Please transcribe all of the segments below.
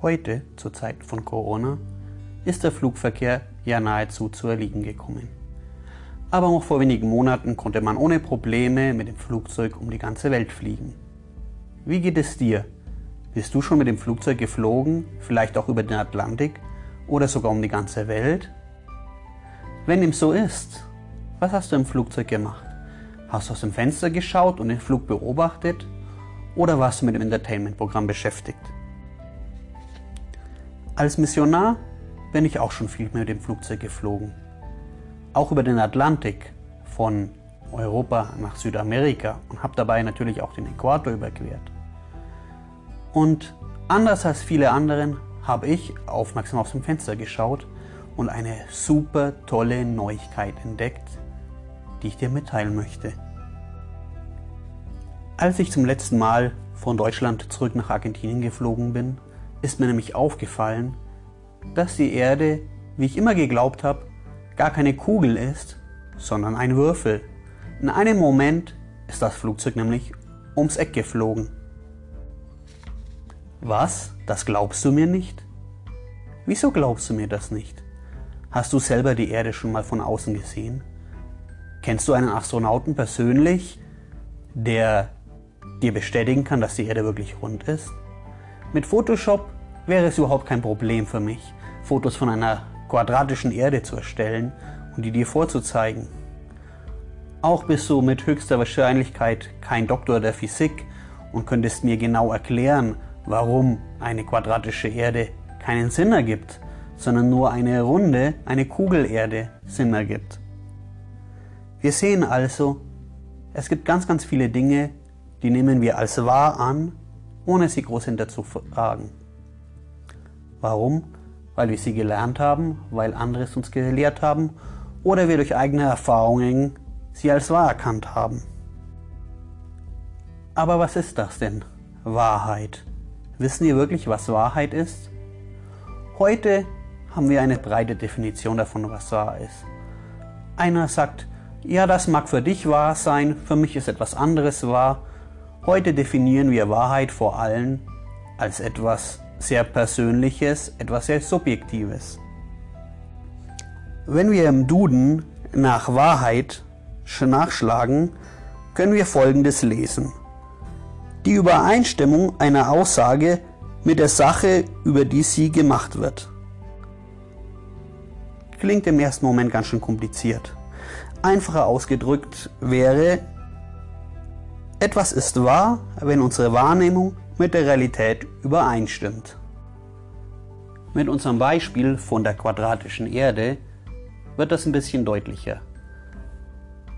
Heute, zur Zeit von Corona, ist der Flugverkehr ja nahezu zu erliegen gekommen. Aber noch vor wenigen Monaten konnte man ohne Probleme mit dem Flugzeug um die ganze Welt fliegen. Wie geht es dir? Bist du schon mit dem Flugzeug geflogen, vielleicht auch über den Atlantik oder sogar um die ganze Welt? Wenn dem so ist, was hast du im Flugzeug gemacht? Hast du aus dem Fenster geschaut und den Flug beobachtet? Oder warst du mit dem Entertainment-Programm beschäftigt? Als Missionar bin ich auch schon viel mit dem Flugzeug geflogen. Auch über den Atlantik von Europa nach Südamerika und habe dabei natürlich auch den Äquator überquert. Und anders als viele anderen habe ich aufmerksam aus dem Fenster geschaut und eine super tolle Neuigkeit entdeckt, die ich dir mitteilen möchte. Als ich zum letzten Mal von Deutschland zurück nach Argentinien geflogen bin, ist mir nämlich aufgefallen, dass die Erde, wie ich immer geglaubt habe, gar keine Kugel ist, sondern ein Würfel. In einem Moment ist das Flugzeug nämlich ums Eck geflogen. Was? Das glaubst du mir nicht? Wieso glaubst du mir das nicht? Hast du selber die Erde schon mal von außen gesehen? Kennst du einen Astronauten persönlich, der dir bestätigen kann, dass die Erde wirklich rund ist? Mit Photoshop wäre es überhaupt kein Problem für mich, Fotos von einer quadratischen Erde zu erstellen und die dir vorzuzeigen. Auch bist du mit höchster Wahrscheinlichkeit kein Doktor der Physik und könntest mir genau erklären, warum eine quadratische Erde keinen Sinn ergibt, sondern nur eine runde, eine Kugelerde Sinn ergibt. Wir sehen also, es gibt ganz, ganz viele Dinge, die nehmen wir als wahr an, ohne sie groß hinterzufragen. Warum? Weil wir sie gelernt haben, weil andere es uns gelehrt haben oder wir durch eigene Erfahrungen sie als wahr erkannt haben. Aber was ist das denn? Wahrheit. Wissen wir wirklich, was Wahrheit ist? Heute haben wir eine breite Definition davon, was wahr ist. Einer sagt, ja, das mag für dich wahr sein, für mich ist etwas anderes wahr. Heute definieren wir Wahrheit vor allem als etwas sehr Persönliches, etwas sehr Subjektives. Wenn wir im Duden nach Wahrheit nachschlagen, können wir Folgendes lesen. Die Übereinstimmung einer Aussage mit der Sache, über die sie gemacht wird. Klingt im ersten Moment ganz schön kompliziert. Einfacher ausgedrückt wäre, etwas ist wahr, wenn unsere Wahrnehmung mit der Realität übereinstimmt. Mit unserem Beispiel von der quadratischen Erde wird das ein bisschen deutlicher.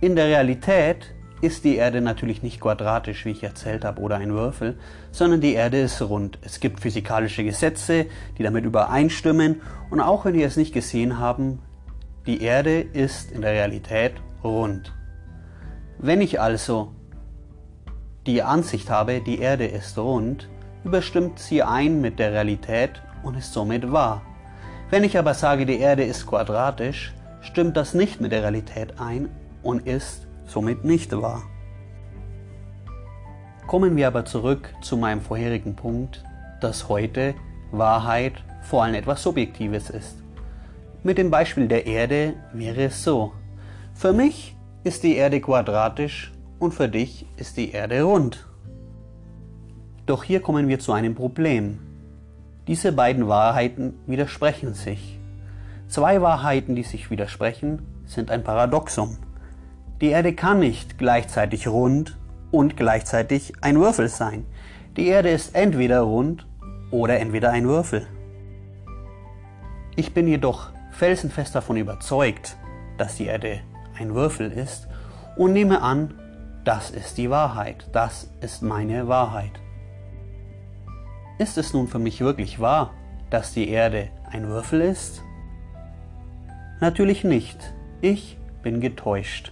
In der Realität ist die Erde natürlich nicht quadratisch, wie ich erzählt habe, oder ein Würfel, sondern die Erde ist rund. Es gibt physikalische Gesetze, die damit übereinstimmen und auch wenn wir es nicht gesehen haben, die Erde ist in der Realität rund. Wenn ich also die Ansicht habe, die Erde ist rund, überstimmt sie ein mit der Realität und ist somit wahr. Wenn ich aber sage, die Erde ist quadratisch, stimmt das nicht mit der Realität ein und ist somit nicht wahr. Kommen wir aber zurück zu meinem vorherigen Punkt, dass heute Wahrheit vor allem etwas Subjektives ist. Mit dem Beispiel der Erde wäre es so. Für mich ist die Erde quadratisch und für dich ist die Erde rund. Doch hier kommen wir zu einem Problem. Diese beiden Wahrheiten widersprechen sich. Zwei Wahrheiten, die sich widersprechen, sind ein Paradoxum. Die Erde kann nicht gleichzeitig rund und gleichzeitig ein Würfel sein. Die Erde ist entweder rund oder entweder ein Würfel. Ich bin jedoch felsenfest davon überzeugt, dass die Erde ein Würfel ist und nehme an, das ist die Wahrheit, das ist meine Wahrheit. Ist es nun für mich wirklich wahr, dass die Erde ein Würfel ist? Natürlich nicht. Ich bin getäuscht.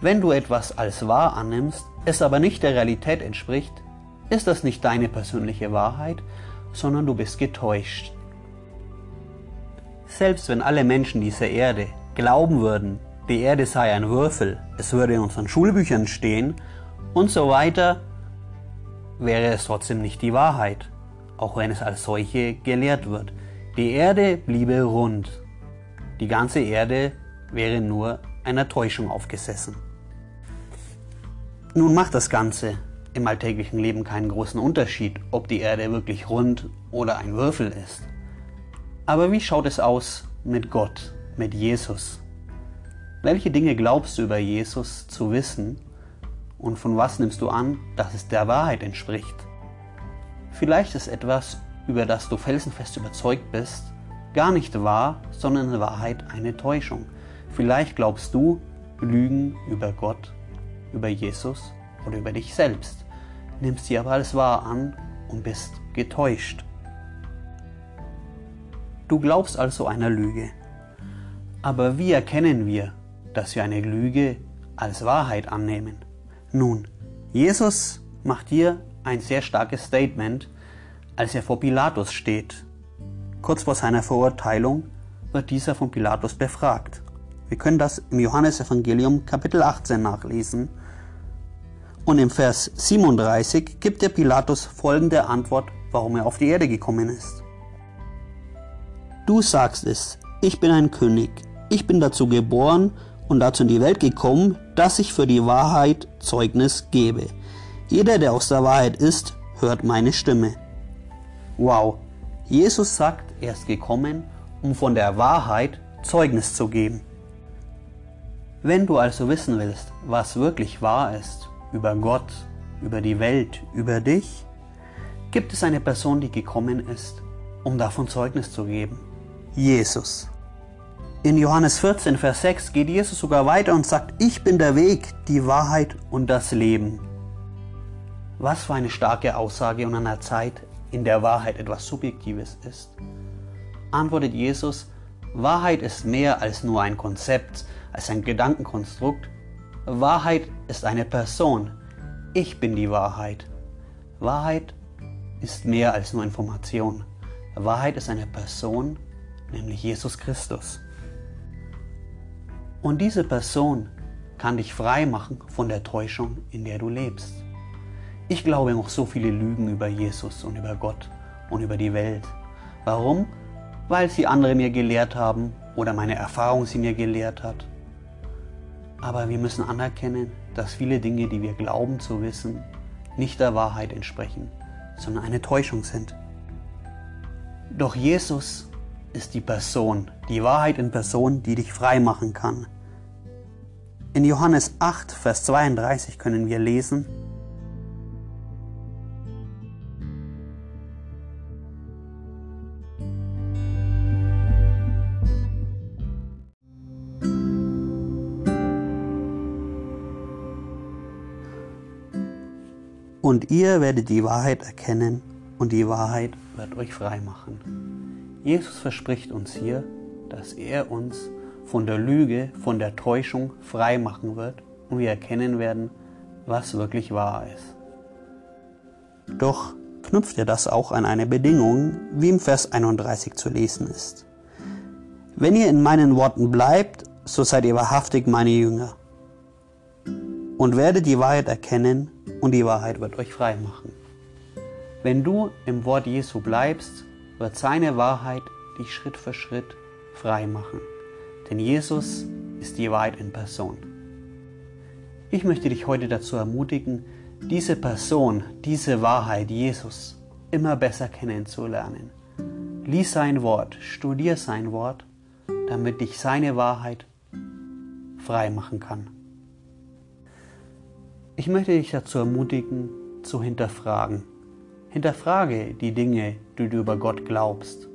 Wenn du etwas als wahr annimmst, es aber nicht der Realität entspricht, ist das nicht deine persönliche Wahrheit, sondern du bist getäuscht. Selbst wenn alle Menschen dieser Erde glauben würden, die Erde sei ein Würfel, es würde in unseren Schulbüchern stehen und so weiter, wäre es trotzdem nicht die Wahrheit. auch wenn es als solche gelehrt wird. Die Erde bliebe rund. Die ganze Erde wäre nur einer Täuschung aufgesessen. Nun macht das Ganze im alltäglichen Leben keinen großen Unterschied, ob die Erde wirklich rund oder ein Würfel ist. Aber wie schaut es aus mit Gott, mit Jesus? Welche Dinge glaubst du über Jesus zu wissen und von was nimmst du an, dass es der Wahrheit entspricht? Vielleicht ist etwas, über das du felsenfest überzeugt bist, gar nicht wahr, sondern in Wahrheit eine Täuschung. Vielleicht glaubst du Lügen über Gott, über Jesus oder über dich selbst, nimmst sie aber als wahr an und bist getäuscht. Du glaubst also einer Lüge. Aber wie erkennen wir, dass wir eine Lüge als Wahrheit annehmen? Nun, Jesus macht hier ein sehr starkes Statement, als er vor Pilatus steht. Kurz vor seiner Verurteilung wird dieser von Pilatus befragt. Wir können das im Johannesevangelium Kapitel 18 nachlesen. Und im Vers 37 gibt der Pilatus folgende Antwort, warum er auf die Erde gekommen ist. Du sagst es, ich bin ein König, ich bin dazu geboren und dazu in die Welt gekommen, dass ich für die Wahrheit Zeugnis gebe. Jeder, der aus der Wahrheit ist, hört meine Stimme. Wow, Jesus sagt, er ist gekommen, um von der Wahrheit Zeugnis zu geben. Wenn du also wissen willst, was wirklich wahr ist über Gott, über die Welt, über dich, gibt es eine Person, die gekommen ist, um davon Zeugnis zu geben. Jesus. In Johannes 14, Vers 6 geht Jesus sogar weiter und sagt, ich bin der Weg, die Wahrheit und das Leben. Was für eine starke Aussage in einer Zeit, in der Wahrheit etwas Subjektives ist. Antwortet Jesus, Wahrheit ist mehr als nur ein Konzept, als ein Gedankenkonstrukt. Wahrheit ist eine Person. Ich bin die Wahrheit. Wahrheit ist mehr als nur Information. Wahrheit ist eine Person, nämlich Jesus Christus. Und diese Person kann dich frei machen von der Täuschung, in der du lebst. Ich glaube noch so viele Lügen über Jesus und über Gott und über die Welt. Warum? Weil sie andere mir gelehrt haben oder meine Erfahrung sie mir gelehrt hat. Aber wir müssen anerkennen, dass viele Dinge, die wir glauben zu wissen, nicht der Wahrheit entsprechen, sondern eine Täuschung sind. Doch Jesus ist die Person, die Wahrheit in Person, die dich frei machen kann. In Johannes 8, Vers 32 können wir lesen, Und ihr werdet die Wahrheit erkennen und die Wahrheit wird euch frei machen. Jesus verspricht uns hier, dass er uns von der Lüge, von der Täuschung frei machen wird und wir erkennen werden, was wirklich wahr ist. Doch knüpft er das auch an eine Bedingung, wie im Vers 31 zu lesen ist. Wenn ihr in meinen Worten bleibt, so seid ihr wahrhaftig meine Jünger und werdet die Wahrheit erkennen und die Wahrheit wird euch frei machen. Wenn du im Wort Jesu bleibst, wird seine Wahrheit dich Schritt für Schritt frei machen. Denn Jesus ist die Wahrheit in Person. Ich möchte dich heute dazu ermutigen, diese Person, diese Wahrheit, Jesus, immer besser kennenzulernen. Lies sein Wort, studier sein Wort, damit dich seine Wahrheit frei machen kann. Ich möchte dich dazu ermutigen, zu hinterfragen, Hinterfrage die Dinge, die du über Gott glaubst.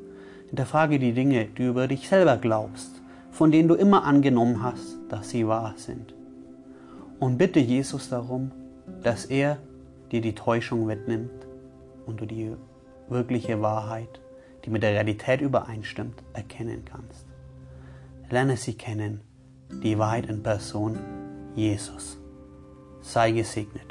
Hinterfrage die Dinge, die du über dich selber glaubst, von denen du immer angenommen hast, dass sie wahr sind. Und bitte Jesus darum, dass er dir die Täuschung wegnimmt und du die wirkliche Wahrheit, die mit der Realität übereinstimmt, erkennen kannst. Lerne sie kennen, die Wahrheit in Person, Jesus. Sei gesegnet.